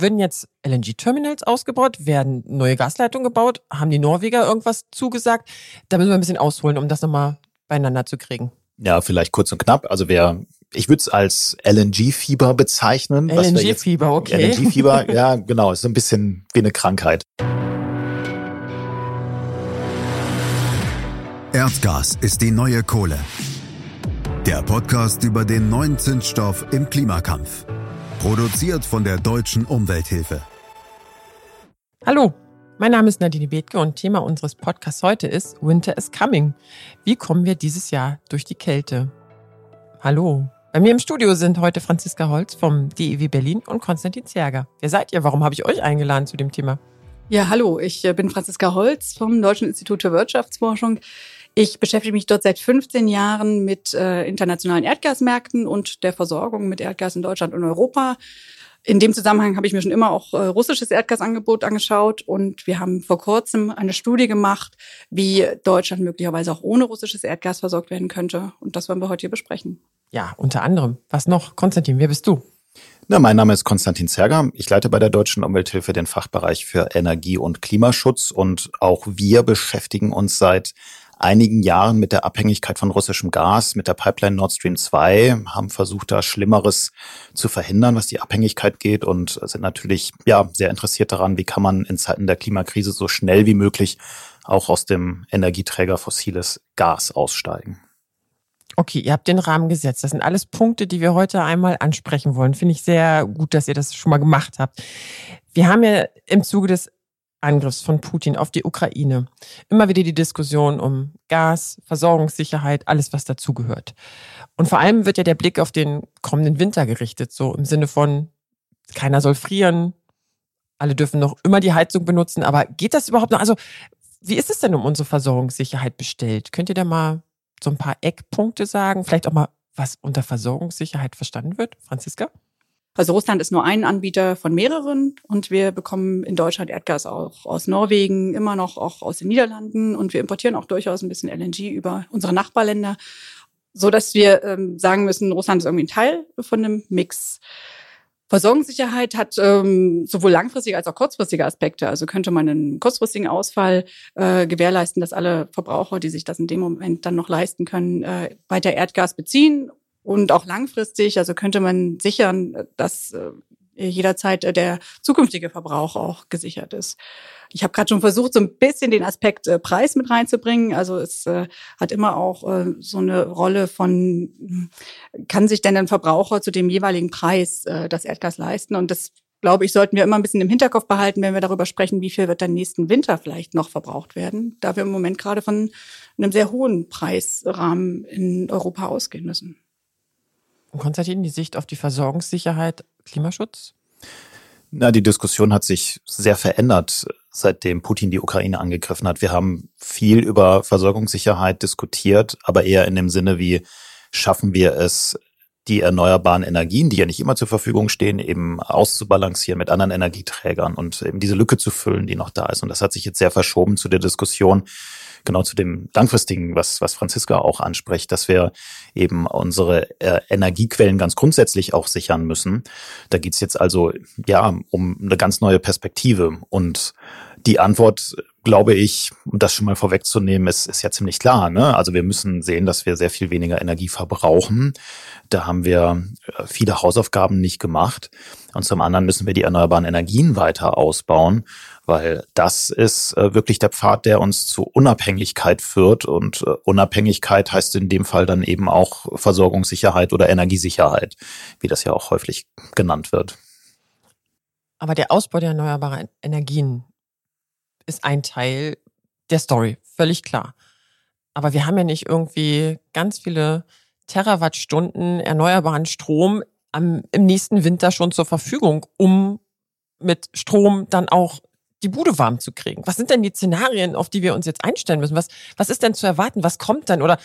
Würden jetzt LNG-Terminals ausgebaut? Werden neue Gasleitungen gebaut? Haben die Norweger irgendwas zugesagt? Da müssen wir ein bisschen ausholen, um das nochmal beieinander zu kriegen. Ja, vielleicht kurz und knapp. Also wer, ich würde es als LNG-Fieber bezeichnen. LNG-Fieber, okay. LNG-Fieber, ja, genau, ist so ein bisschen wie eine Krankheit. Erdgas ist die neue Kohle. Der Podcast über den neuen Zinsstoff im Klimakampf. Produziert von der Deutschen Umwelthilfe. Hallo, mein Name ist Nadine Bethke und Thema unseres Podcasts heute ist Winter is Coming. Wie kommen wir dieses Jahr durch die Kälte? Hallo. Bei mir im Studio sind heute Franziska Holz vom DEW Berlin und Konstantin Zerger. Wer seid ihr? Warum habe ich euch eingeladen zu dem Thema? Ja, hallo, ich äh, bin Franziska Holz vom Deutschen Institut für Wirtschaftsforschung. Ich beschäftige mich dort seit 15 Jahren mit äh, internationalen Erdgasmärkten und der Versorgung mit Erdgas in Deutschland und Europa. In dem Zusammenhang habe ich mir schon immer auch äh, russisches Erdgasangebot angeschaut und wir haben vor kurzem eine Studie gemacht, wie Deutschland möglicherweise auch ohne russisches Erdgas versorgt werden könnte. Und das wollen wir heute hier besprechen. Ja, unter anderem. Was noch? Konstantin, wer bist du? Na, mein Name ist Konstantin Zerger. Ich leite bei der Deutschen Umwelthilfe den Fachbereich für Energie- und Klimaschutz und auch wir beschäftigen uns seit einigen Jahren mit der Abhängigkeit von russischem Gas, mit der Pipeline Nord Stream 2, haben versucht, da Schlimmeres zu verhindern, was die Abhängigkeit geht und sind natürlich ja sehr interessiert daran, wie kann man in Zeiten der Klimakrise so schnell wie möglich auch aus dem Energieträger fossiles Gas aussteigen. Okay, ihr habt den Rahmen gesetzt. Das sind alles Punkte, die wir heute einmal ansprechen wollen. Finde ich sehr gut, dass ihr das schon mal gemacht habt. Wir haben ja im Zuge des Angriffs von Putin auf die Ukraine. Immer wieder die Diskussion um Gas, Versorgungssicherheit, alles, was dazugehört. Und vor allem wird ja der Blick auf den kommenden Winter gerichtet, so im Sinne von, keiner soll frieren, alle dürfen noch immer die Heizung benutzen, aber geht das überhaupt noch? Also, wie ist es denn um unsere Versorgungssicherheit bestellt? Könnt ihr da mal so ein paar Eckpunkte sagen? Vielleicht auch mal, was unter Versorgungssicherheit verstanden wird? Franziska? Also Russland ist nur ein Anbieter von mehreren und wir bekommen in Deutschland Erdgas auch aus Norwegen, immer noch auch aus den Niederlanden und wir importieren auch durchaus ein bisschen LNG über unsere Nachbarländer, so dass wir ähm, sagen müssen, Russland ist irgendwie ein Teil von einem Mix. Versorgungssicherheit hat ähm, sowohl langfristige als auch kurzfristige Aspekte. Also könnte man einen kurzfristigen Ausfall äh, gewährleisten, dass alle Verbraucher, die sich das in dem Moment dann noch leisten können, äh, weiter Erdgas beziehen und auch langfristig, also könnte man sichern, dass äh, jederzeit äh, der zukünftige Verbrauch auch gesichert ist. Ich habe gerade schon versucht, so ein bisschen den Aspekt äh, Preis mit reinzubringen. Also es hat immer auch so eine Rolle von, kann sich denn ein Verbraucher zu dem jeweiligen Preis das Erdgas leisten? Und das, glaube ich, sollten wir immer ein bisschen im Hinterkopf behalten, wenn wir darüber sprechen, wie viel wird dann nächsten Winter vielleicht noch verbraucht werden, da wir im Moment gerade von einem sehr hohen Preisrahmen in Europa ausgehen müssen. Konstantin, die Sicht auf die Versorgungssicherheit, Klimaschutz? Na, die Diskussion hat sich sehr verändert, seitdem Putin die Ukraine angegriffen hat. Wir haben viel über Versorgungssicherheit diskutiert, aber eher in dem Sinne, wie schaffen wir es, die erneuerbaren Energien, die ja nicht immer zur Verfügung stehen, eben auszubalancieren mit anderen Energieträgern und eben diese Lücke zu füllen, die noch da ist. Und das hat sich jetzt sehr verschoben zu der Diskussion, genau zu dem langfristigen, was, was Franziska auch anspricht, dass wir eben unsere äh, Energiequellen ganz grundsätzlich auch sichern müssen. Da geht's jetzt also ja um eine ganz neue Perspektive. Und die Antwort, glaube ich, um das schon mal vorwegzunehmen, ist, ist ja ziemlich klar. Ne? Also wir müssen sehen, dass wir sehr viel weniger Energie verbrauchen. Da haben wir äh, viele Hausaufgaben nicht gemacht. Und zum anderen müssen wir die erneuerbaren Energien weiter ausbauen weil das ist äh, wirklich der Pfad, der uns zu Unabhängigkeit führt und äh, Unabhängigkeit heißt in dem Fall dann eben auch Versorgungssicherheit oder Energiesicherheit, wie das ja auch häufig genannt wird. Aber der Ausbau der erneuerbaren Energien ist ein Teil der Story, völlig klar. Aber wir haben ja nicht irgendwie ganz viele Terawattstunden erneuerbaren Strom am, im nächsten Winter schon zur Verfügung, um mit Strom dann auch die Bude warm zu kriegen. Was sind denn die Szenarien, auf die wir uns jetzt einstellen müssen? Was, was ist denn zu erwarten? Was kommt denn? Oder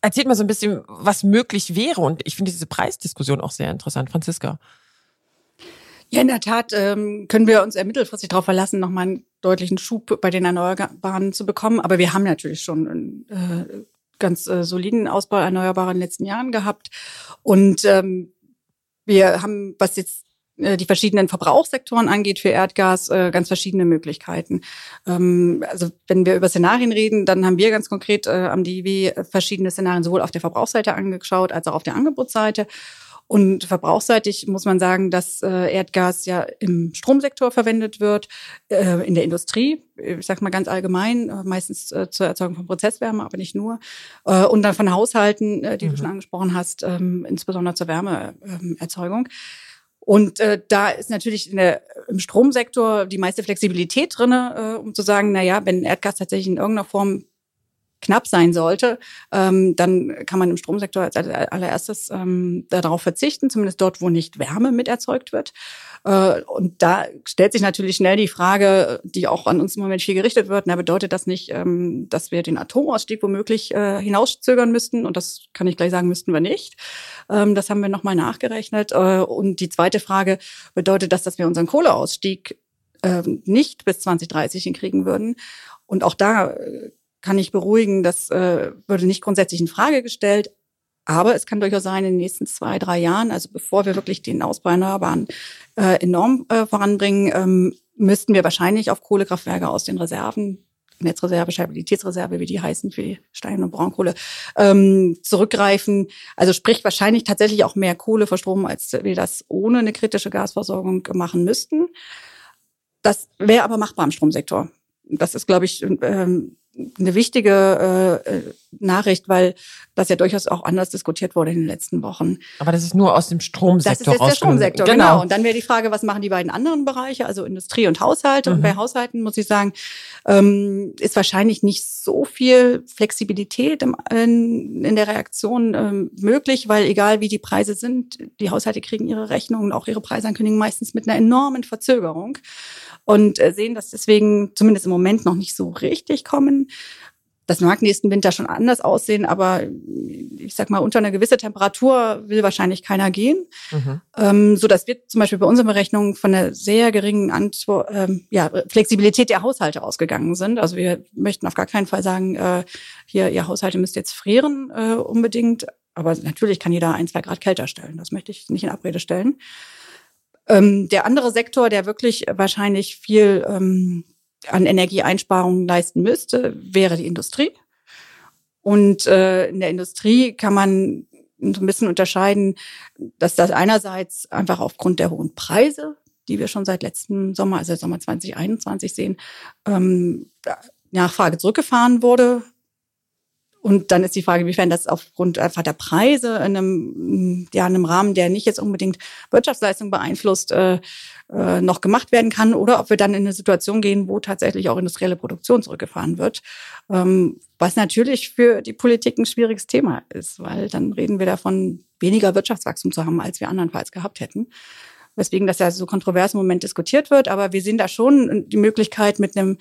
erzählt mal so ein bisschen, was möglich wäre. Und ich finde diese Preisdiskussion auch sehr interessant. Franziska. Ja, in der Tat ähm, können wir uns mittelfristig darauf verlassen, nochmal einen deutlichen Schub bei den Erneuerbaren zu bekommen. Aber wir haben natürlich schon einen äh, ganz äh, soliden Ausbau erneuerbarer in den letzten Jahren gehabt. Und ähm, wir haben, was jetzt die verschiedenen Verbrauchssektoren angeht für Erdgas, äh, ganz verschiedene Möglichkeiten. Ähm, also wenn wir über Szenarien reden, dann haben wir ganz konkret äh, am DIW verschiedene Szenarien sowohl auf der Verbrauchsseite angeschaut als auch auf der Angebotsseite. Und verbrauchsseitig muss man sagen, dass Erdgas ja im Stromsektor verwendet wird, in der Industrie, ich sag mal ganz allgemein, meistens zur Erzeugung von Prozesswärme, aber nicht nur. und dann von Haushalten, die mhm. du schon angesprochen hast, ähm, insbesondere zur Wärmeerzeugung. Und äh, da ist natürlich in der, im Stromsektor die meiste Flexibilität drinne, äh, um zu sagen, na ja, wenn Erdgas tatsächlich in irgendeiner Form knapp sein sollte, ähm, dann kann man im Stromsektor als allererstes ähm, darauf verzichten, zumindest dort, wo nicht Wärme mit erzeugt wird. Äh, und da stellt sich natürlich schnell die Frage, die auch an uns im Moment viel gerichtet wird, na, bedeutet das nicht, ähm, dass wir den Atomausstieg womöglich äh, hinauszögern müssten? Und das kann ich gleich sagen, müssten wir nicht. Ähm, das haben wir nochmal nachgerechnet. Äh, und die zweite Frage, bedeutet das, dass wir unseren Kohleausstieg äh, nicht bis 2030 hinkriegen würden? Und auch da äh, kann ich beruhigen, das äh, würde nicht grundsätzlich in Frage gestellt. Aber es kann durchaus sein, in den nächsten zwei, drei Jahren, also bevor wir wirklich den Ausbau erneuerbaren äh, enorm äh, voranbringen, ähm, müssten wir wahrscheinlich auf Kohlekraftwerke aus den Reserven, Netzreserve, Stabilitätsreserve, wie die heißen für Stein- und Braunkohle, ähm, zurückgreifen. Also sprich wahrscheinlich tatsächlich auch mehr Kohle verstromen, als wir das ohne eine kritische Gasversorgung machen müssten. Das wäre aber machbar im Stromsektor. Das ist, glaube ich, ähm, eine wichtige äh, Nachricht, weil das ja durchaus auch anders diskutiert wurde in den letzten Wochen. Aber das ist nur aus dem Stromsektor. Das ist jetzt der Stromsektor, genau. genau. Und dann wäre die Frage, was machen die beiden anderen Bereiche, also Industrie und Haushalte. Mhm. Und bei Haushalten muss ich sagen, ähm, ist wahrscheinlich nicht so viel Flexibilität im, in, in der Reaktion ähm, möglich, weil egal wie die Preise sind, die Haushalte kriegen ihre Rechnungen, auch ihre Preisankündigungen meistens mit einer enormen Verzögerung und äh, sehen das deswegen zumindest im Moment noch nicht so richtig kommen. Das mag nächsten Winter schon anders aussehen, aber ich sag mal, unter einer gewissen Temperatur will wahrscheinlich keiner gehen. Mhm. Ähm, so dass wir zum Beispiel bei unseren Berechnungen von einer sehr geringen Antwort, ähm, ja, Flexibilität der Haushalte ausgegangen sind. Also wir möchten auf gar keinen Fall sagen, äh, hier, ihr Haushalte müsst jetzt frieren äh, unbedingt. Aber natürlich kann jeder ein, zwei Grad kälter stellen. Das möchte ich nicht in Abrede stellen. Ähm, der andere Sektor, der wirklich wahrscheinlich viel ähm, an Energieeinsparungen leisten müsste, wäre die Industrie. Und äh, in der Industrie kann man so ein bisschen unterscheiden, dass das einerseits einfach aufgrund der hohen Preise, die wir schon seit letztem Sommer, also Sommer 2021 sehen, ähm, Nachfrage zurückgefahren wurde, und dann ist die Frage, inwiefern das aufgrund einfach der Preise in einem, ja, in einem Rahmen, der nicht jetzt unbedingt Wirtschaftsleistung beeinflusst, äh, äh, noch gemacht werden kann oder ob wir dann in eine Situation gehen, wo tatsächlich auch industrielle Produktion zurückgefahren wird. Ähm, was natürlich für die Politik ein schwieriges Thema ist, weil dann reden wir davon, weniger Wirtschaftswachstum zu haben, als wir andernfalls gehabt hätten weswegen das ja so kontrovers im Moment diskutiert wird. Aber wir sehen da schon die Möglichkeit mit einem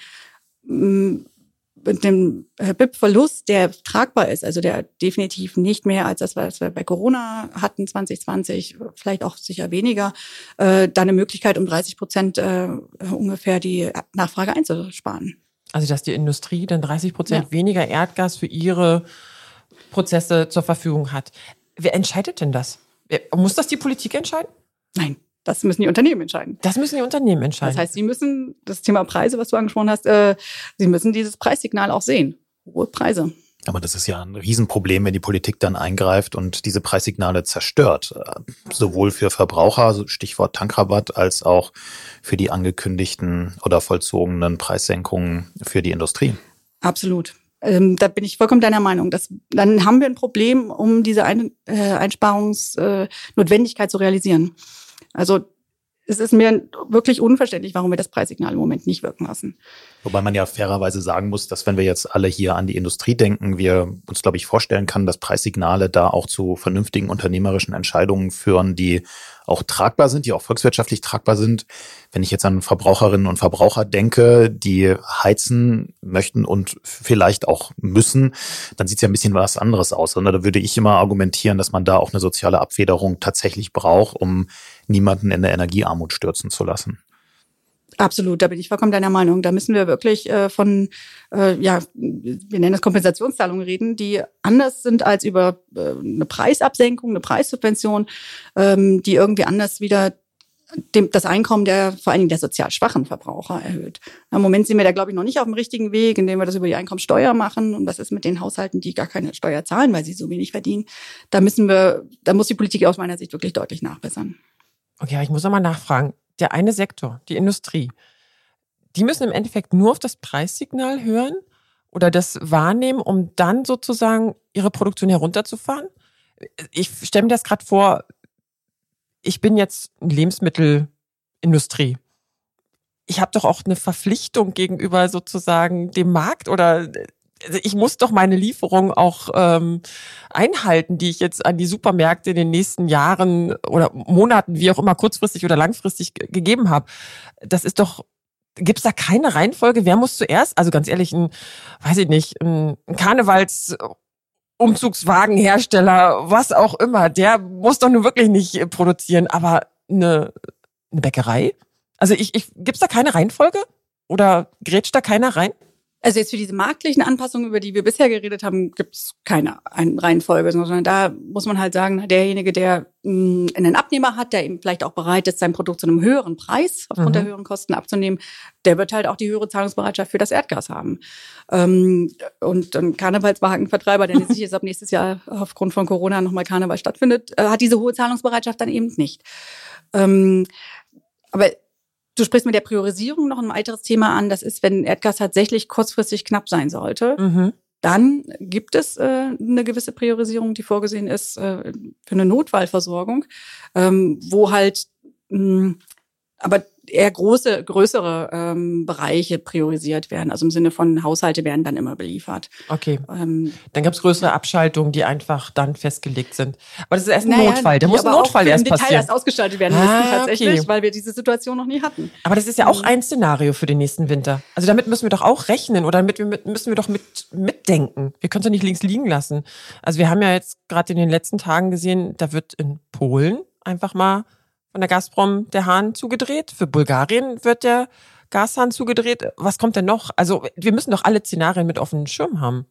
mit dem äh, BIP-Verlust, der tragbar ist, also der definitiv nicht mehr als das, was wir bei Corona hatten 2020, vielleicht auch sicher weniger, äh, da eine Möglichkeit, um 30 Prozent äh, ungefähr die Nachfrage einzusparen. Also dass die Industrie dann 30 Prozent ja. weniger Erdgas für ihre Prozesse zur Verfügung hat. Wer entscheidet denn das? Muss das die Politik entscheiden? Nein. Das müssen die Unternehmen entscheiden. Das müssen die Unternehmen entscheiden. Das heißt, sie müssen das Thema Preise, was du angesprochen hast, äh, sie müssen dieses Preissignal auch sehen. Hohe Preise. Aber das ist ja ein Riesenproblem, wenn die Politik dann eingreift und diese Preissignale zerstört. Äh, sowohl für Verbraucher, Stichwort Tankrabatt, als auch für die angekündigten oder vollzogenen Preissenkungen für die Industrie. Absolut. Ähm, da bin ich vollkommen deiner Meinung. Dass, dann haben wir ein Problem, um diese Ein äh, Einsparungsnotwendigkeit äh, zu realisieren. Also es ist mir wirklich unverständlich, warum wir das Preissignal im Moment nicht wirken lassen. Wobei man ja fairerweise sagen muss, dass wenn wir jetzt alle hier an die Industrie denken, wir uns, glaube ich, vorstellen kann, dass Preissignale da auch zu vernünftigen unternehmerischen Entscheidungen führen, die auch tragbar sind, die auch volkswirtschaftlich tragbar sind. Wenn ich jetzt an Verbraucherinnen und Verbraucher denke, die heizen möchten und vielleicht auch müssen, dann sieht es ja ein bisschen was anderes aus. Und da würde ich immer argumentieren, dass man da auch eine soziale Abfederung tatsächlich braucht, um niemanden in der Energiearmut stürzen zu lassen. Absolut, da bin ich vollkommen deiner Meinung. Da müssen wir wirklich äh, von, äh, ja, wir nennen es Kompensationszahlungen reden, die anders sind als über äh, eine Preisabsenkung, eine Preissubvention, ähm, die irgendwie anders wieder dem, das Einkommen der vor allen Dingen der sozial schwachen Verbraucher erhöht. Im Moment sind wir da, glaube ich, noch nicht auf dem richtigen Weg, indem wir das über die Einkommensteuer machen. Und was ist mit den Haushalten, die gar keine Steuer zahlen, weil sie so wenig verdienen? Da müssen wir, da muss die Politik aus meiner Sicht wirklich deutlich nachbessern. Okay, ich muss nochmal nachfragen. Der eine Sektor, die Industrie, die müssen im Endeffekt nur auf das Preissignal hören oder das wahrnehmen, um dann sozusagen ihre Produktion herunterzufahren? Ich stelle mir das gerade vor, ich bin jetzt Lebensmittelindustrie. Ich habe doch auch eine Verpflichtung gegenüber sozusagen dem Markt oder ich muss doch meine Lieferung auch ähm, einhalten, die ich jetzt an die Supermärkte in den nächsten Jahren oder Monaten, wie auch immer, kurzfristig oder langfristig gegeben habe. Das ist doch, gibt es da keine Reihenfolge? Wer muss zuerst? Also ganz ehrlich, ein, weiß ich nicht, ein Karnevals Umzugswagenhersteller, was auch immer, der muss doch nun wirklich nicht produzieren, aber eine, eine Bäckerei? Also ich, ich, gibt's da keine Reihenfolge? Oder grätscht da keiner rein? Also jetzt für diese marktlichen Anpassungen, über die wir bisher geredet haben, gibt es keine Reihenfolge, sondern da muss man halt sagen, derjenige, der mm, einen Abnehmer hat, der eben vielleicht auch bereit ist, sein Produkt zu einem höheren Preis aufgrund mhm. der höheren Kosten abzunehmen, der wird halt auch die höhere Zahlungsbereitschaft für das Erdgas haben. Ähm, und ein Karnevalswagenvertreiber, der sich jetzt ab nächstes Jahr aufgrund von Corona nochmal Karneval stattfindet, äh, hat diese hohe Zahlungsbereitschaft dann eben nicht. Ähm, aber Du sprichst mit der Priorisierung noch ein weiteres Thema an. Das ist, wenn Erdgas tatsächlich kurzfristig knapp sein sollte, mhm. dann gibt es äh, eine gewisse Priorisierung, die vorgesehen ist äh, für eine Notfallversorgung, ähm, wo halt mh, aber eher große, größere ähm, Bereiche priorisiert werden. Also im Sinne von Haushalte werden dann immer beliefert. Okay. Ähm, dann gab es größere Abschaltungen, die einfach dann festgelegt sind. Aber das ist erst ein naja, Notfall. Der muss ein Notfall erst passieren. Detail erst ausgestaltet werden müssen ah, tatsächlich, okay. weil wir diese Situation noch nie hatten. Aber das ist ja auch mhm. ein Szenario für den nächsten Winter. Also damit müssen wir doch auch rechnen oder damit müssen wir doch mit mitdenken. Wir können es doch nicht links liegen lassen. Also wir haben ja jetzt gerade in den letzten Tagen gesehen, da wird in Polen einfach mal von der Gazprom der Hahn zugedreht. Für Bulgarien wird der Gashahn zugedreht. Was kommt denn noch? Also wir müssen doch alle Szenarien mit offenen Schirm haben,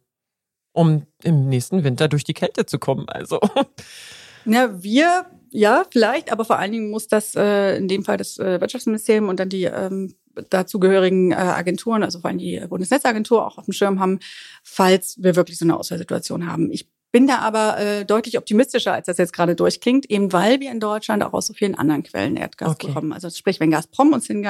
um im nächsten Winter durch die Kälte zu kommen. Also. Na, wir, ja, vielleicht, aber vor allen Dingen muss das äh, in dem Fall das äh, Wirtschaftsministerium und dann die ähm, dazugehörigen äh, Agenturen, also vor allem die Bundesnetzagentur auch auf dem Schirm haben, falls wir wirklich so eine Ausfallsituation haben. Ich bin da aber äh, deutlich optimistischer, als das jetzt gerade durchklingt, eben weil wir in Deutschland auch aus so vielen anderen Quellen Erdgas okay. bekommen. Also sprich, wenn Gazprom uns den,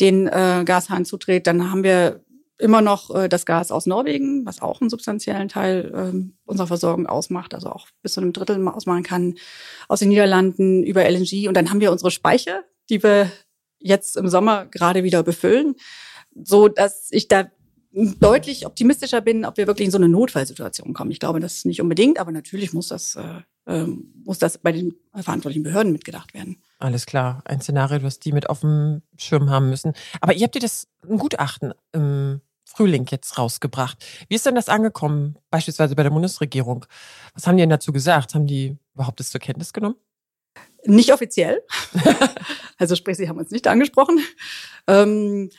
den äh, Gashahn zudreht, dann haben wir immer noch äh, das Gas aus Norwegen, was auch einen substanziellen Teil äh, unserer Versorgung ausmacht, also auch bis zu einem Drittel ausmachen kann, aus den Niederlanden über LNG. Und dann haben wir unsere Speicher, die wir jetzt im Sommer gerade wieder befüllen, so dass ich da deutlich optimistischer bin, ob wir wirklich in so eine Notfallsituation kommen. Ich glaube, das ist nicht unbedingt, aber natürlich muss das, äh, ähm, muss das bei den verantwortlichen Behörden mitgedacht werden. Alles klar, ein Szenario, was die mit auf dem Schirm haben müssen. Aber ihr habt dir das ein Gutachten im Frühling jetzt rausgebracht. Wie ist denn das angekommen, beispielsweise bei der Bundesregierung? Was haben die denn dazu gesagt? Haben die überhaupt das zur Kenntnis genommen? Nicht offiziell. also sprich, sie haben uns nicht angesprochen. Ähm,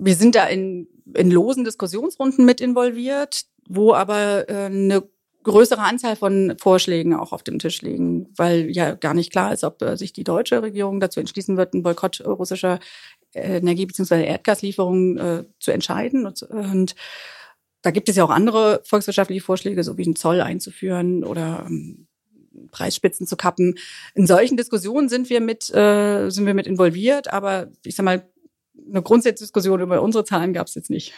wir sind da in, in losen Diskussionsrunden mit involviert, wo aber äh, eine größere Anzahl von Vorschlägen auch auf dem Tisch liegen, weil ja gar nicht klar ist, ob äh, sich die deutsche Regierung dazu entschließen wird, einen Boykott russischer Energie- bzw. Erdgaslieferungen äh, zu entscheiden. Und, und da gibt es ja auch andere volkswirtschaftliche Vorschläge, so wie einen Zoll einzuführen oder ähm, Preisspitzen zu kappen. In solchen Diskussionen sind wir mit äh, sind wir mit involviert, aber ich sag mal eine Grundsatzdiskussion über unsere Zahlen gab es jetzt nicht.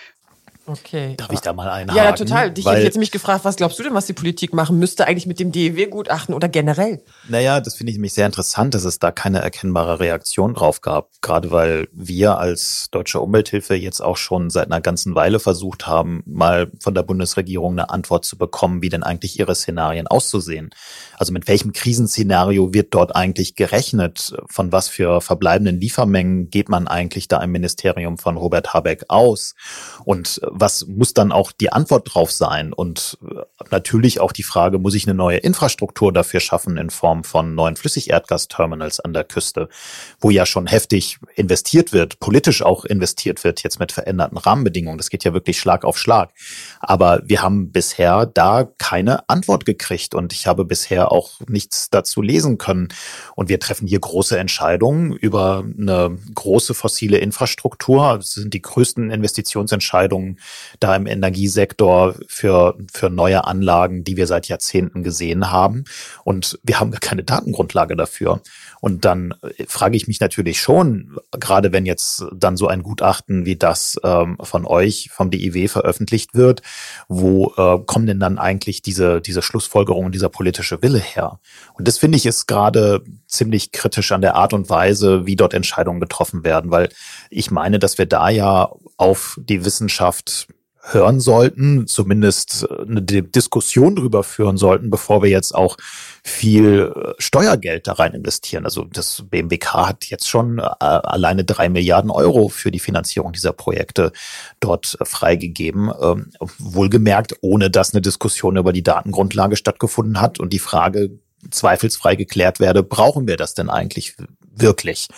Okay. Darf ich da mal einhaken? Ja, total. Dich hätte ich jetzt mich gefragt, was glaubst du denn, was die Politik machen müsste eigentlich mit dem DEW-Gutachten oder generell? Naja, das finde ich nämlich sehr interessant, dass es da keine erkennbare Reaktion drauf gab. Gerade weil wir als Deutsche Umwelthilfe jetzt auch schon seit einer ganzen Weile versucht haben, mal von der Bundesregierung eine Antwort zu bekommen, wie denn eigentlich ihre Szenarien auszusehen. Also mit welchem Krisenszenario wird dort eigentlich gerechnet? Von was für verbleibenden Liefermengen geht man eigentlich da im Ministerium von Robert Habeck aus? Und was muss dann auch die Antwort drauf sein? Und äh, natürlich auch die Frage, muss ich eine neue Infrastruktur dafür schaffen in Form von neuen Flüssigerdgasterminals an der Küste, wo ja schon heftig investiert wird, politisch auch investiert wird, jetzt mit veränderten Rahmenbedingungen. Das geht ja wirklich Schlag auf Schlag. Aber wir haben bisher da keine Antwort gekriegt und ich habe bisher auch nichts dazu lesen können. Und wir treffen hier große Entscheidungen über eine große fossile Infrastruktur. Das sind die größten Investitionsentscheidungen da im Energiesektor für, für neue Anlagen, die wir seit Jahrzehnten gesehen haben. Und wir haben keine Datengrundlage dafür. Und dann frage ich mich natürlich schon, gerade wenn jetzt dann so ein Gutachten wie das ähm, von euch, vom DIW veröffentlicht wird, wo äh, kommen denn dann eigentlich diese, diese Schlussfolgerungen, dieser politische Wille her? Und das finde ich ist gerade ziemlich kritisch an der Art und Weise, wie dort Entscheidungen getroffen werden, weil ich meine, dass wir da ja auf die Wissenschaft hören sollten, zumindest eine Diskussion darüber führen sollten, bevor wir jetzt auch viel äh, Steuergeld da rein investieren. Also das BMWK hat jetzt schon äh, alleine drei Milliarden Euro für die Finanzierung dieser Projekte dort äh, freigegeben. Ähm, wohlgemerkt, ohne dass eine Diskussion über die Datengrundlage stattgefunden hat und die Frage zweifelsfrei geklärt werde, brauchen wir das denn eigentlich wirklich?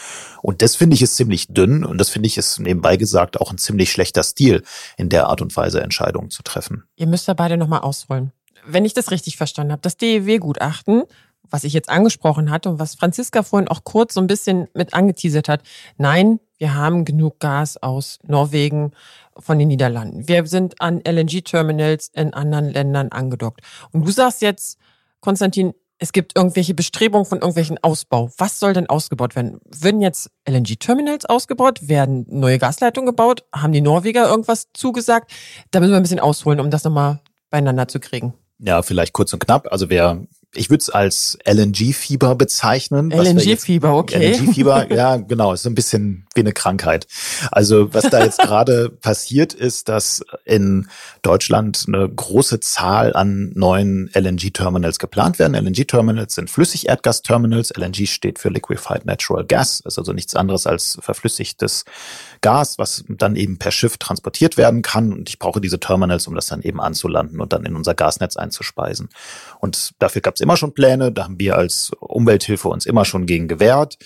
Und das finde ich ist ziemlich dünn und das finde ich ist nebenbei gesagt auch ein ziemlich schlechter Stil, in der Art und Weise Entscheidungen zu treffen. Ihr müsst da beide nochmal ausholen. Wenn ich das richtig verstanden habe, das DEW-Gutachten, was ich jetzt angesprochen hatte und was Franziska vorhin auch kurz so ein bisschen mit angeteasert hat, nein, wir haben genug Gas aus Norwegen, von den Niederlanden. Wir sind an LNG-Terminals in anderen Ländern angedockt. Und du sagst jetzt, Konstantin, es gibt irgendwelche Bestrebungen von irgendwelchen Ausbau. Was soll denn ausgebaut werden? Würden jetzt LNG-Terminals ausgebaut? Werden neue Gasleitungen gebaut? Haben die Norweger irgendwas zugesagt? Da müssen wir ein bisschen ausholen, um das nochmal beieinander zu kriegen. Ja, vielleicht kurz und knapp. Also wer ich würde es als LNG-Fieber bezeichnen. LNG-Fieber, okay. LNG-Fieber, ja, genau, ist so ein bisschen wie eine Krankheit. Also was da jetzt gerade passiert ist, dass in Deutschland eine große Zahl an neuen LNG-Terminals geplant werden. LNG-Terminals sind Flüssigerdgas-Terminals. LNG steht für Liquefied Natural Gas, ist also nichts anderes als verflüssigtes Gas, was dann eben per Schiff transportiert werden kann. Und ich brauche diese Terminals, um das dann eben anzulanden und dann in unser Gasnetz einzuspeisen. Und dafür gab es immer schon Pläne. Da haben wir als Umwelthilfe uns immer schon gegen gewehrt.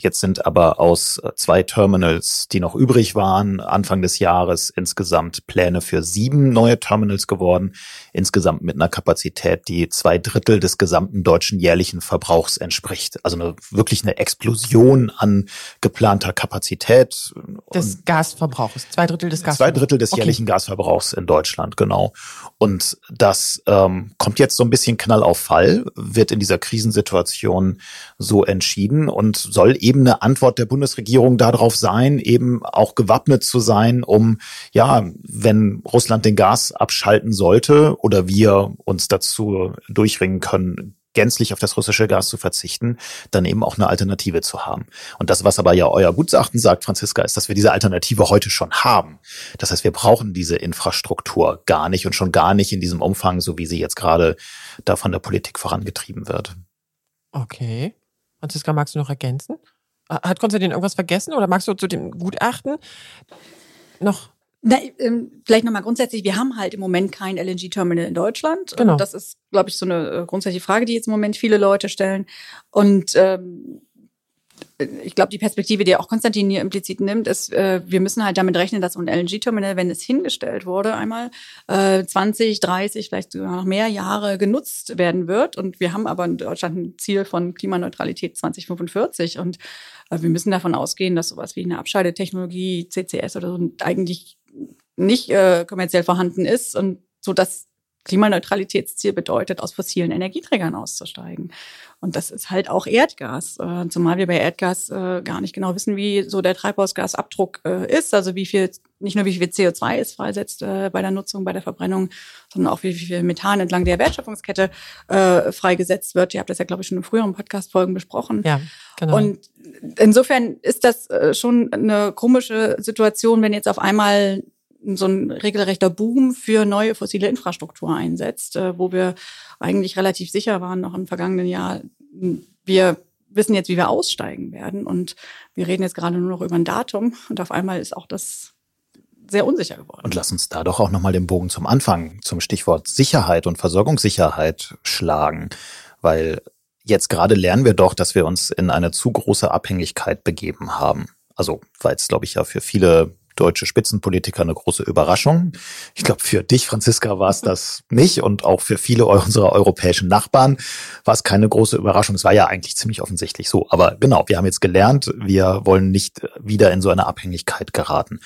Jetzt sind aber aus zwei Terminals, die noch übrig waren, Anfang des Jahres insgesamt Pläne für sieben neue Terminals geworden. Insgesamt mit einer Kapazität, die zwei Drittel des gesamten deutschen jährlichen Verbrauchs entspricht. Also eine, wirklich eine Explosion an geplanter Kapazität. Des Gasverbrauchs. Zwei Drittel des Gasverbrauchs. Zwei Drittel des okay. jährlichen Gasverbrauchs in Deutschland, genau. Und das ähm, kommt jetzt so ein bisschen Knall auf Fall wird in dieser Krisensituation so entschieden und soll eben eine Antwort der Bundesregierung darauf sein, eben auch gewappnet zu sein, um, ja, wenn Russland den Gas abschalten sollte oder wir uns dazu durchringen können, gänzlich auf das russische Gas zu verzichten, dann eben auch eine Alternative zu haben. Und das, was aber ja euer Gutachten sagt, Franziska, ist, dass wir diese Alternative heute schon haben. Das heißt, wir brauchen diese Infrastruktur gar nicht und schon gar nicht in diesem Umfang, so wie sie jetzt gerade da von der Politik vorangetrieben wird. Okay. Franziska, magst du noch ergänzen? Hat Konstantin irgendwas vergessen oder magst du zu dem Gutachten noch na, ähm, vielleicht nochmal grundsätzlich, wir haben halt im Moment kein LNG-Terminal in Deutschland. Genau. Das ist, glaube ich, so eine äh, grundsätzliche Frage, die jetzt im Moment viele Leute stellen. Und ähm, ich glaube, die Perspektive, die auch Konstantin hier implizit nimmt, ist, äh, wir müssen halt damit rechnen, dass ein LNG-Terminal, wenn es hingestellt wurde, einmal äh, 20, 30, vielleicht sogar noch mehr Jahre genutzt werden wird. Und wir haben aber in Deutschland ein Ziel von Klimaneutralität 2045. Und äh, wir müssen davon ausgehen, dass sowas wie eine Abscheidetechnologie, CCS oder so eigentlich nicht äh, kommerziell vorhanden ist und so dass Klimaneutralitätsziel bedeutet, aus fossilen Energieträgern auszusteigen. Und das ist halt auch Erdgas, äh, zumal wir bei Erdgas äh, gar nicht genau wissen, wie so der Treibhausgasabdruck äh, ist, also wie viel, nicht nur wie viel CO2 es freisetzt äh, bei der Nutzung, bei der Verbrennung, sondern auch wie viel Methan entlang der Wertschöpfungskette äh, freigesetzt wird. Ihr habt das ja, glaube ich, schon in früheren Podcast-Folgen besprochen. Ja, genau. Und insofern ist das äh, schon eine komische Situation, wenn jetzt auf einmal so ein regelrechter Boom für neue fossile Infrastruktur einsetzt, äh, wo wir eigentlich relativ sicher waren noch im vergangenen Jahr, wir wissen jetzt, wie wir aussteigen werden und wir reden jetzt gerade nur noch über ein Datum und auf einmal ist auch das sehr unsicher geworden. Und lass uns da doch auch nochmal den Bogen zum Anfang, zum Stichwort Sicherheit und Versorgungssicherheit schlagen, weil jetzt gerade lernen wir doch, dass wir uns in eine zu große Abhängigkeit begeben haben. Also war jetzt, glaube ich, ja für viele deutsche Spitzenpolitiker eine große Überraschung. Ich glaube, für dich, Franziska, war es das nicht und auch für viele unserer europäischen Nachbarn war es keine große Überraschung. Es war ja eigentlich ziemlich offensichtlich so. Aber genau, wir haben jetzt gelernt, wir wollen nicht wieder in so eine Abhängigkeit geraten.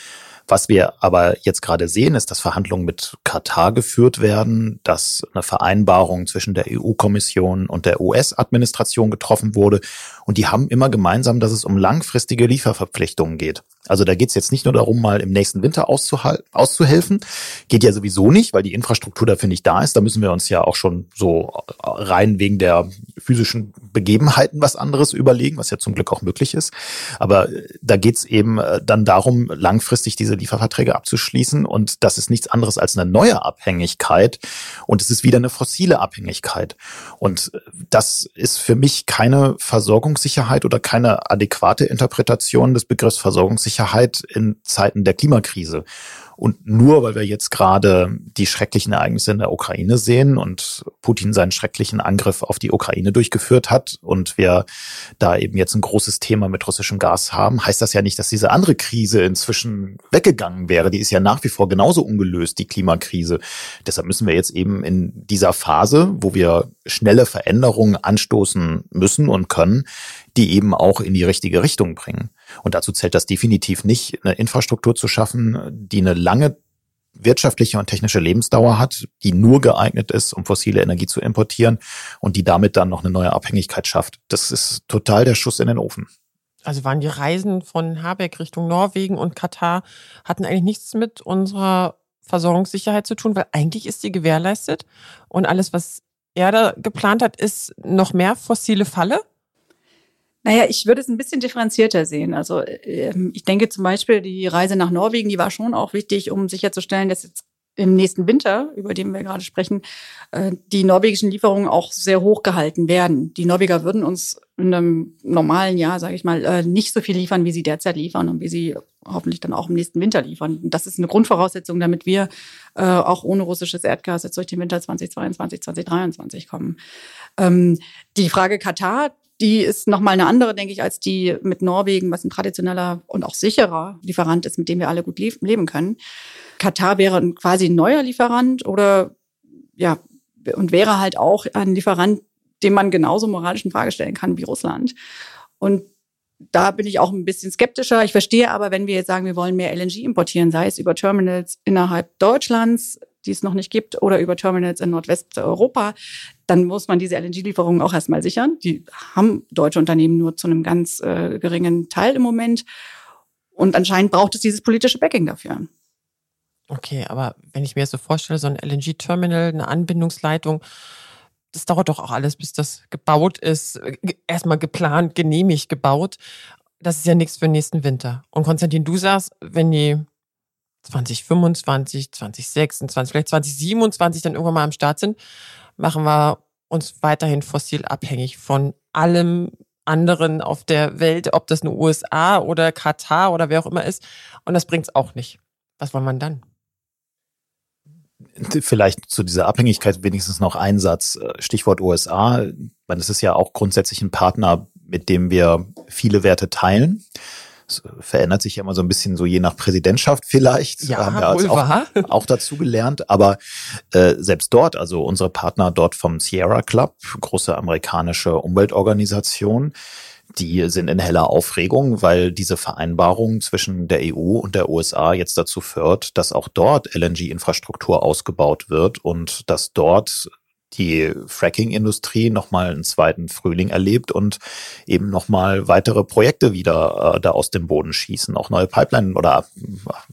Was wir aber jetzt gerade sehen, ist, dass Verhandlungen mit Katar geführt werden, dass eine Vereinbarung zwischen der EU-Kommission und der US-Administration getroffen wurde. Und die haben immer gemeinsam, dass es um langfristige Lieferverpflichtungen geht. Also da geht es jetzt nicht nur darum, mal im nächsten Winter auszuhelfen. Geht ja sowieso nicht, weil die Infrastruktur dafür nicht da ist. Da müssen wir uns ja auch schon so rein wegen der physischen Begebenheiten was anderes überlegen, was ja zum Glück auch möglich ist. Aber da geht es eben äh, dann darum, langfristig diese Lieferverträge abzuschließen. Und das ist nichts anderes als eine neue Abhängigkeit. Und es ist wieder eine fossile Abhängigkeit. Und das ist für mich keine Versorgungssicherheit oder keine adäquate Interpretation des Begriffs Versorgungssicherheit Sicherheit in Zeiten der Klimakrise. Und nur weil wir jetzt gerade die schrecklichen Ereignisse in der Ukraine sehen und Putin seinen schrecklichen Angriff auf die Ukraine durchgeführt hat und wir da eben jetzt ein großes Thema mit russischem Gas haben, heißt das ja nicht, dass diese andere Krise inzwischen weggegangen wäre. Die ist ja nach wie vor genauso ungelöst, die Klimakrise. Deshalb müssen wir jetzt eben in dieser Phase, wo wir schnelle Veränderungen anstoßen müssen und können, die eben auch in die richtige Richtung bringen. Und dazu zählt das definitiv nicht, eine Infrastruktur zu schaffen, die eine lange wirtschaftliche und technische Lebensdauer hat, die nur geeignet ist, um fossile Energie zu importieren und die damit dann noch eine neue Abhängigkeit schafft. Das ist total der Schuss in den Ofen. Also waren die Reisen von Habeck Richtung Norwegen und Katar, hatten eigentlich nichts mit unserer Versorgungssicherheit zu tun, weil eigentlich ist sie gewährleistet und alles, was er da geplant hat, ist noch mehr fossile Falle. Naja, ich würde es ein bisschen differenzierter sehen. Also ähm, ich denke zum Beispiel, die Reise nach Norwegen, die war schon auch wichtig, um sicherzustellen, dass jetzt im nächsten Winter, über den wir gerade sprechen, äh, die norwegischen Lieferungen auch sehr hoch gehalten werden. Die Norweger würden uns in einem normalen Jahr, sage ich mal, äh, nicht so viel liefern, wie sie derzeit liefern und wie sie hoffentlich dann auch im nächsten Winter liefern. Und das ist eine Grundvoraussetzung, damit wir äh, auch ohne russisches Erdgas jetzt durch den Winter 2022, 2023 kommen. Ähm, die Frage Katar, die ist nochmal eine andere, denke ich, als die mit Norwegen, was ein traditioneller und auch sicherer Lieferant ist, mit dem wir alle gut leben können. Katar wäre quasi ein neuer Lieferant oder ja, und wäre halt auch ein Lieferant, dem man genauso moralisch in Frage stellen kann wie Russland. Und da bin ich auch ein bisschen skeptischer. Ich verstehe aber, wenn wir jetzt sagen, wir wollen mehr LNG importieren, sei es über Terminals innerhalb Deutschlands, die es noch nicht gibt, oder über Terminals in Nordwesteuropa, dann muss man diese LNG-Lieferungen auch erstmal sichern. Die haben deutsche Unternehmen nur zu einem ganz äh, geringen Teil im Moment. Und anscheinend braucht es dieses politische Backing dafür. Okay, aber wenn ich mir das so vorstelle, so ein LNG-Terminal, eine Anbindungsleitung, das dauert doch auch alles, bis das gebaut ist, erstmal geplant, genehmigt gebaut. Das ist ja nichts für nächsten Winter. Und Konstantin, du sagst, wenn die 2025, 2026, vielleicht 2027 dann irgendwann mal am Start sind, machen wir uns weiterhin fossil abhängig von allem anderen auf der Welt, ob das nur USA oder Katar oder wer auch immer ist. Und das bringt es auch nicht. Was wollen wir dann? Vielleicht zu dieser Abhängigkeit wenigstens noch ein Satz. Stichwort USA. Weil es ist ja auch grundsätzlich ein Partner, mit dem wir viele Werte teilen. Es verändert sich ja immer so ein bisschen so je nach Präsidentschaft vielleicht. Ja, haben wir also auch, auch dazu gelernt. Aber äh, selbst dort, also unsere Partner dort vom Sierra Club, große amerikanische Umweltorganisation, die sind in heller Aufregung, weil diese Vereinbarung zwischen der EU und der USA jetzt dazu führt, dass auch dort LNG-Infrastruktur ausgebaut wird und dass dort die Fracking-Industrie nochmal einen zweiten Frühling erlebt und eben nochmal weitere Projekte wieder äh, da aus dem Boden schießen, auch neue Pipeline oder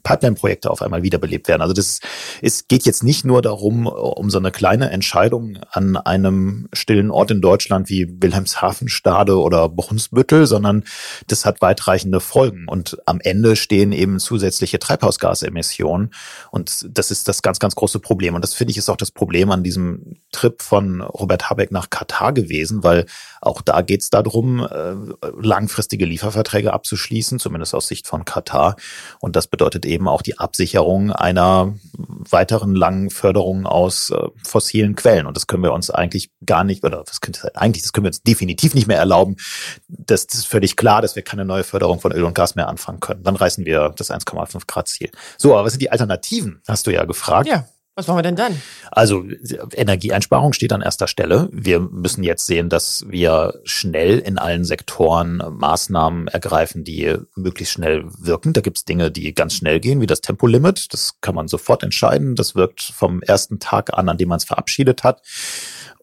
Pipeline-Projekte auf einmal wiederbelebt werden. Also das ist, geht jetzt nicht nur darum, um so eine kleine Entscheidung an einem stillen Ort in Deutschland wie Wilhelmshaven, Stade oder Brunsbüttel, sondern das hat weitreichende Folgen. Und am Ende stehen eben zusätzliche Treibhausgasemissionen. Und das ist das ganz, ganz große Problem. Und das finde ich ist auch das Problem an diesem Trip Trip von Robert Habeck nach Katar gewesen, weil auch da geht es darum, äh, langfristige Lieferverträge abzuschließen, zumindest aus Sicht von Katar. Und das bedeutet eben auch die Absicherung einer weiteren langen Förderung aus äh, fossilen Quellen. Und das können wir uns eigentlich gar nicht, oder was könnte eigentlich, das können wir uns definitiv nicht mehr erlauben. Das, das ist völlig klar, dass wir keine neue Förderung von Öl und Gas mehr anfangen können. Dann reißen wir das 1,5 Grad Ziel. So, aber was sind die Alternativen? Hast du ja gefragt. Ja. Was machen wir denn dann? Also Energieeinsparung steht an erster Stelle. Wir müssen jetzt sehen, dass wir schnell in allen Sektoren Maßnahmen ergreifen, die möglichst schnell wirken. Da gibt es Dinge, die ganz schnell gehen, wie das Tempolimit. Das kann man sofort entscheiden. Das wirkt vom ersten Tag an, an dem man es verabschiedet hat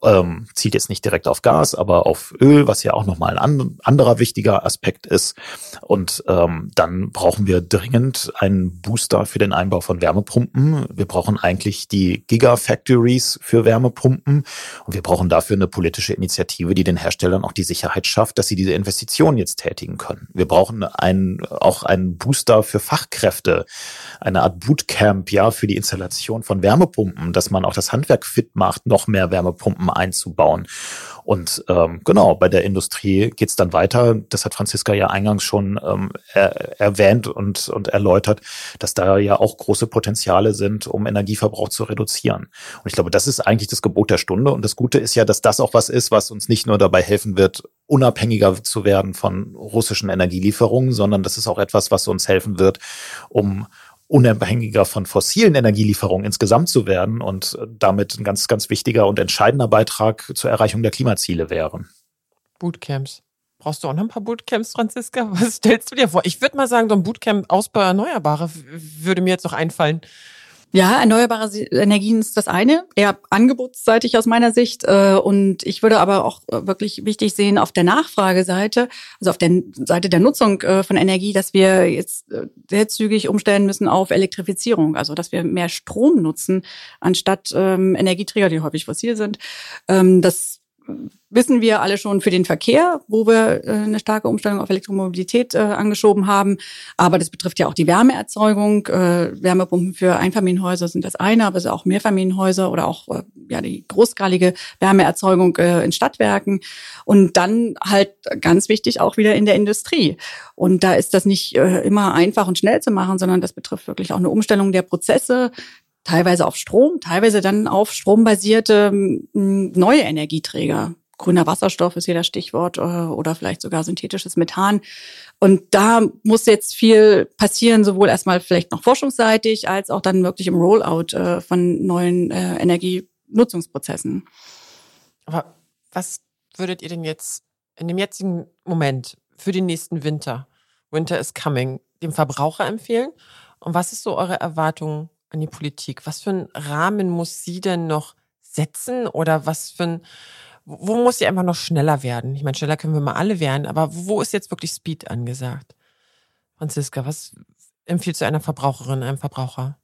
ähm, zielt jetzt nicht direkt auf Gas, aber auf Öl, was ja auch nochmal ein anderer wichtiger Aspekt ist. Und ähm, dann brauchen wir dringend einen Booster für den Einbau von Wärmepumpen. Wir brauchen eigentlich die Gigafactories für Wärmepumpen und wir brauchen dafür eine politische Initiative, die den Herstellern auch die Sicherheit schafft, dass sie diese Investitionen jetzt tätigen können. Wir brauchen einen, auch einen Booster für Fachkräfte, eine Art Bootcamp, ja, für die Installation von Wärmepumpen, dass man auch das Handwerk fit macht, noch mehr Wärmepumpen einzubauen. Und ähm, genau, bei der Industrie geht's dann weiter. Das hat Franziska ja eingangs schon ähm, er, erwähnt und, und erläutert, dass da ja auch große Potenziale sind, um Energieverbrauch zu reduzieren. Und ich glaube, das ist eigentlich das Gebot der Stunde. Und das Gute ist ja, dass das auch was ist, was uns nicht nur dabei helfen wird, unabhängiger zu werden von russischen Energielieferungen, sondern das ist auch etwas, was uns helfen wird, um unabhängiger von fossilen Energielieferungen insgesamt zu werden und damit ein ganz, ganz wichtiger und entscheidender Beitrag zur Erreichung der Klimaziele wäre. Bootcamps. Brauchst du auch noch ein paar Bootcamps, Franziska? Was stellst du dir vor? Ich würde mal sagen, so ein Bootcamp Ausbau Erneuerbare würde mir jetzt noch einfallen. Ja, erneuerbare Energien ist das eine, eher angebotsseitig aus meiner Sicht. Äh, und ich würde aber auch wirklich wichtig sehen auf der Nachfrageseite, also auf der Seite der Nutzung äh, von Energie, dass wir jetzt äh, sehr zügig umstellen müssen auf Elektrifizierung, also dass wir mehr Strom nutzen anstatt ähm, Energieträger, die häufig fossil sind. Ähm, das wissen wir alle schon für den Verkehr, wo wir äh, eine starke Umstellung auf Elektromobilität äh, angeschoben haben. Aber das betrifft ja auch die Wärmeerzeugung. Äh, Wärmepumpen für Einfamilienhäuser sind das eine, aber es sind auch Mehrfamilienhäuser oder auch ja die großskalige Wärmeerzeugung in Stadtwerken. Und dann halt ganz wichtig auch wieder in der Industrie. Und da ist das nicht immer einfach und schnell zu machen, sondern das betrifft wirklich auch eine Umstellung der Prozesse, teilweise auf Strom, teilweise dann auf strombasierte neue Energieträger. Grüner Wasserstoff ist hier das Stichwort äh, oder vielleicht sogar synthetisches Methan. Und da muss jetzt viel passieren, sowohl erstmal vielleicht noch forschungsseitig als auch dann wirklich im Rollout äh, von neuen äh, Energienutzungsprozessen. Aber was würdet ihr denn jetzt in dem jetzigen Moment für den nächsten Winter, Winter is coming, dem Verbraucher empfehlen? Und was ist so eure Erwartung an die Politik? Was für einen Rahmen muss sie denn noch setzen oder was für ein, wo muss sie einfach noch schneller werden? Ich meine, schneller können wir mal alle werden, aber wo ist jetzt wirklich Speed angesagt? Franziska, was empfiehlst du einer Verbraucherin, einem Verbraucher?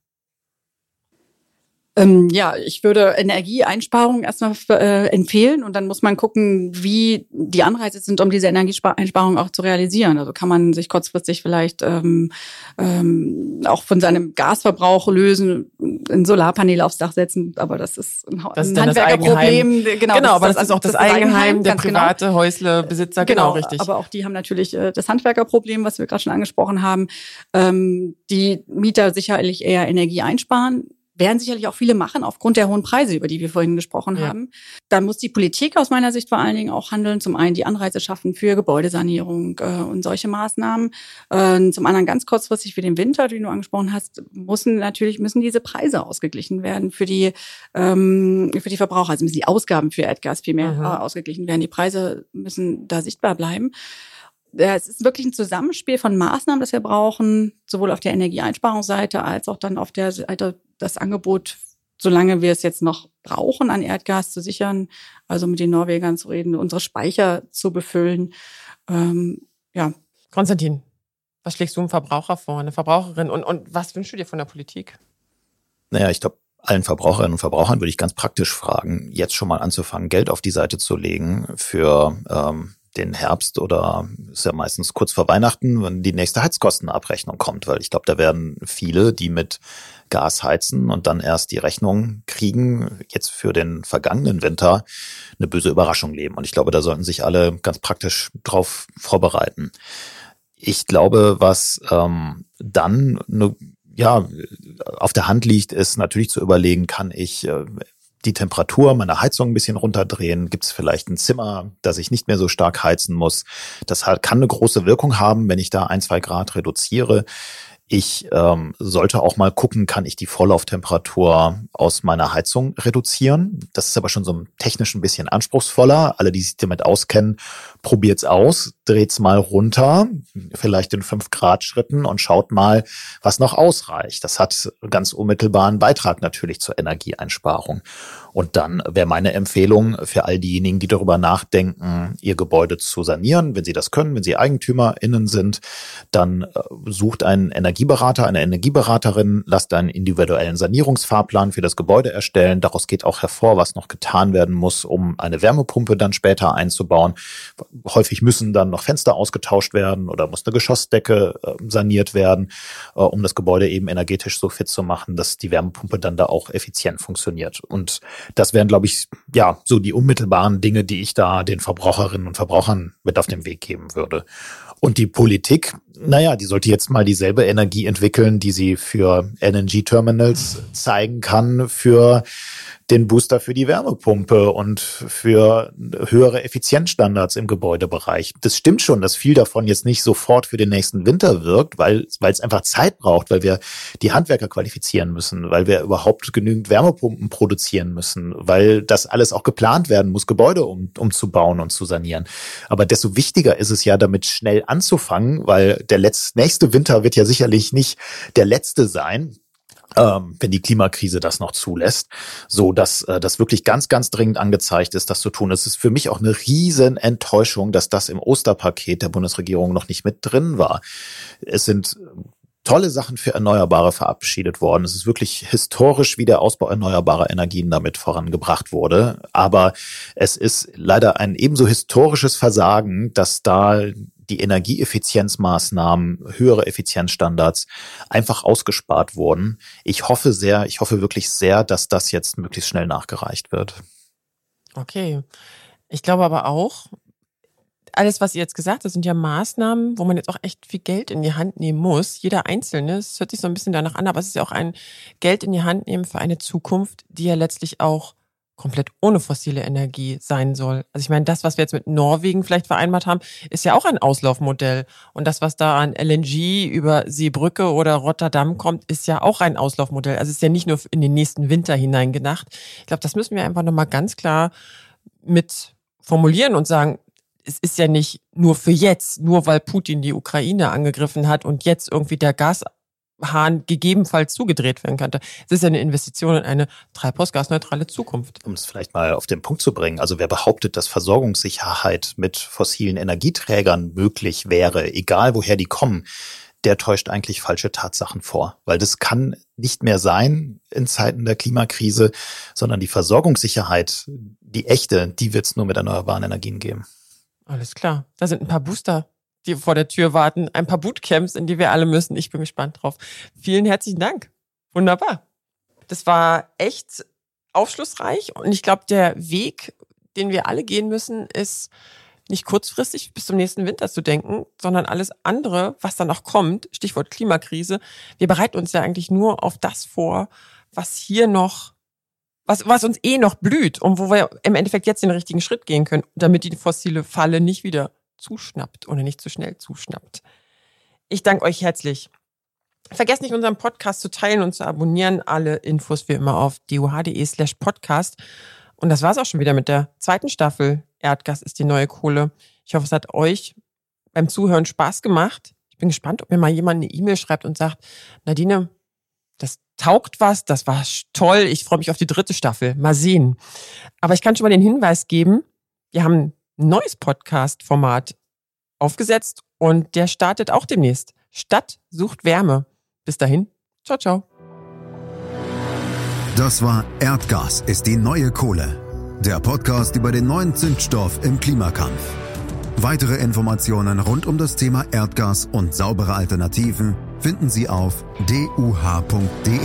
Ähm, ja, ich würde Energieeinsparungen erstmal äh, empfehlen und dann muss man gucken, wie die Anreize sind, um diese Energieeinsparung auch zu realisieren. Also kann man sich kurzfristig vielleicht ähm, ähm, auch von seinem Gasverbrauch lösen, ein Solarpanel aufs Dach setzen, aber das ist ein, das ist ein Handwerkerproblem. Genau, genau aber das, das ist auch das, das Eigenheim, der genau. private genau. Häuslebesitzer, genau, genau, richtig. Aber auch die haben natürlich äh, das Handwerkerproblem, was wir gerade schon angesprochen haben. Ähm, die Mieter sicherlich eher Energie einsparen werden sicherlich auch viele machen aufgrund der hohen Preise, über die wir vorhin gesprochen ja. haben. Da muss die Politik aus meiner Sicht vor allen Dingen auch handeln. Zum einen die Anreize schaffen für Gebäudesanierung äh, und solche Maßnahmen. Äh, zum anderen ganz kurzfristig für den Winter, den du angesprochen hast, müssen natürlich müssen diese Preise ausgeglichen werden für die ähm, für die Verbraucher. Also müssen die Ausgaben für Erdgas viel mehr mhm. ausgeglichen werden. Die Preise müssen da sichtbar bleiben es ist wirklich ein Zusammenspiel von Maßnahmen, das wir brauchen, sowohl auf der Energieeinsparungsseite als auch dann auf der Seite das Angebot, solange wir es jetzt noch brauchen, an Erdgas zu sichern, also mit den Norwegern zu reden, unsere Speicher zu befüllen. Ähm, ja. Konstantin, was schlägst du einem Verbraucher vor, eine Verbraucherin und, und was wünschst du dir von der Politik? Naja, ich glaube, allen Verbraucherinnen und Verbrauchern würde ich ganz praktisch fragen, jetzt schon mal anzufangen, Geld auf die Seite zu legen für ähm, den Herbst oder ist ja meistens kurz vor Weihnachten, wenn die nächste Heizkostenabrechnung kommt, weil ich glaube, da werden viele, die mit Gas heizen und dann erst die Rechnung kriegen, jetzt für den vergangenen Winter eine böse Überraschung leben. Und ich glaube, da sollten sich alle ganz praktisch drauf vorbereiten. Ich glaube, was ähm, dann eine ja, auf der Hand liegt, ist natürlich zu überlegen, kann ich äh, die Temperatur meiner Heizung ein bisschen runterdrehen? Gibt es vielleicht ein Zimmer, das ich nicht mehr so stark heizen muss? Das kann eine große Wirkung haben, wenn ich da ein, zwei Grad reduziere. Ich ähm, sollte auch mal gucken, kann ich die Vorlauftemperatur aus meiner Heizung reduzieren. Das ist aber schon so technisch ein bisschen anspruchsvoller. Alle, die sich damit auskennen, probiert's aus, dreht's mal runter, vielleicht in fünf Grad Schritten und schaut mal, was noch ausreicht. Das hat ganz unmittelbaren Beitrag natürlich zur Energieeinsparung. Und dann wäre meine Empfehlung für all diejenigen, die darüber nachdenken, ihr Gebäude zu sanieren, wenn sie das können, wenn sie EigentümerInnen sind, dann äh, sucht einen Energieberater, eine Energieberaterin, lasst einen individuellen Sanierungsfahrplan für das Gebäude erstellen. Daraus geht auch hervor, was noch getan werden muss, um eine Wärmepumpe dann später einzubauen. Häufig müssen dann noch Fenster ausgetauscht werden oder muss eine Geschossdecke äh, saniert werden, äh, um das Gebäude eben energetisch so fit zu machen, dass die Wärmepumpe dann da auch effizient funktioniert. Und das wären, glaube ich, ja, so die unmittelbaren Dinge, die ich da den Verbraucherinnen und Verbrauchern mit auf den Weg geben würde. Und die Politik, naja, die sollte jetzt mal dieselbe Energie entwickeln, die sie für LNG-Terminals zeigen kann, für den Booster für die Wärmepumpe und für höhere Effizienzstandards im Gebäudebereich. Das stimmt schon, dass viel davon jetzt nicht sofort für den nächsten Winter wirkt, weil, weil es einfach Zeit braucht, weil wir die Handwerker qualifizieren müssen, weil wir überhaupt genügend Wärmepumpen produzieren müssen, weil das alles auch geplant werden muss, Gebäude um, umzubauen und zu sanieren. Aber desto wichtiger ist es ja, damit schnell anzufangen, weil der letzte, nächste Winter wird ja sicherlich nicht der letzte sein ähm, wenn die Klimakrise das noch zulässt, so dass äh, das wirklich ganz, ganz dringend angezeigt ist, das zu tun. Es ist für mich auch eine riesen Enttäuschung, dass das im Osterpaket der Bundesregierung noch nicht mit drin war. Es sind tolle Sachen für Erneuerbare verabschiedet worden. Es ist wirklich historisch, wie der Ausbau erneuerbarer Energien damit vorangebracht wurde. Aber es ist leider ein ebenso historisches Versagen, dass da die Energieeffizienzmaßnahmen, höhere Effizienzstandards einfach ausgespart wurden. Ich hoffe sehr, ich hoffe wirklich sehr, dass das jetzt möglichst schnell nachgereicht wird. Okay. Ich glaube aber auch, alles, was ihr jetzt gesagt habt, sind ja Maßnahmen, wo man jetzt auch echt viel Geld in die Hand nehmen muss. Jeder Einzelne, es hört sich so ein bisschen danach an, aber es ist ja auch ein Geld in die Hand nehmen für eine Zukunft, die ja letztlich auch komplett ohne fossile Energie sein soll. Also ich meine, das, was wir jetzt mit Norwegen vielleicht vereinbart haben, ist ja auch ein Auslaufmodell. Und das, was da an LNG über Seebrücke oder Rotterdam kommt, ist ja auch ein Auslaufmodell. Also es ist ja nicht nur in den nächsten Winter hinein gedacht. Ich glaube, das müssen wir einfach nochmal ganz klar mit formulieren und sagen, es ist ja nicht nur für jetzt, nur weil Putin die Ukraine angegriffen hat und jetzt irgendwie der Gas Hahn gegebenenfalls zugedreht werden könnte. Es ist ja eine Investition in eine treibhausgasneutrale Zukunft. Um es vielleicht mal auf den Punkt zu bringen, also wer behauptet, dass Versorgungssicherheit mit fossilen Energieträgern möglich wäre, egal woher die kommen, der täuscht eigentlich falsche Tatsachen vor, weil das kann nicht mehr sein in Zeiten der Klimakrise, sondern die Versorgungssicherheit, die echte, die wird es nur mit erneuerbaren Energien geben. Alles klar. Da sind ein paar Booster die vor der Tür warten. Ein paar Bootcamps, in die wir alle müssen. Ich bin gespannt drauf. Vielen herzlichen Dank. Wunderbar. Das war echt aufschlussreich und ich glaube, der Weg, den wir alle gehen müssen, ist nicht kurzfristig bis zum nächsten Winter zu denken, sondern alles andere, was dann noch kommt, Stichwort Klimakrise. Wir bereiten uns ja eigentlich nur auf das vor, was hier noch, was, was uns eh noch blüht und wo wir im Endeffekt jetzt den richtigen Schritt gehen können, damit die fossile Falle nicht wieder zuschnappt oder nicht zu schnell zuschnappt. Ich danke euch herzlich. Vergesst nicht, unseren Podcast zu teilen und zu abonnieren. Alle Infos wie immer auf duh.de slash podcast. Und das war's auch schon wieder mit der zweiten Staffel. Erdgas ist die neue Kohle. Ich hoffe, es hat euch beim Zuhören Spaß gemacht. Ich bin gespannt, ob mir mal jemand eine E-Mail schreibt und sagt, Nadine, das taugt was, das war toll, ich freue mich auf die dritte Staffel. Mal sehen. Aber ich kann schon mal den Hinweis geben, wir haben neues Podcast-Format aufgesetzt und der startet auch demnächst. Stadt sucht Wärme. Bis dahin, ciao, ciao. Das war Erdgas ist die neue Kohle. Der Podcast über den neuen Zündstoff im Klimakampf. Weitere Informationen rund um das Thema Erdgas und saubere Alternativen finden Sie auf duh.de.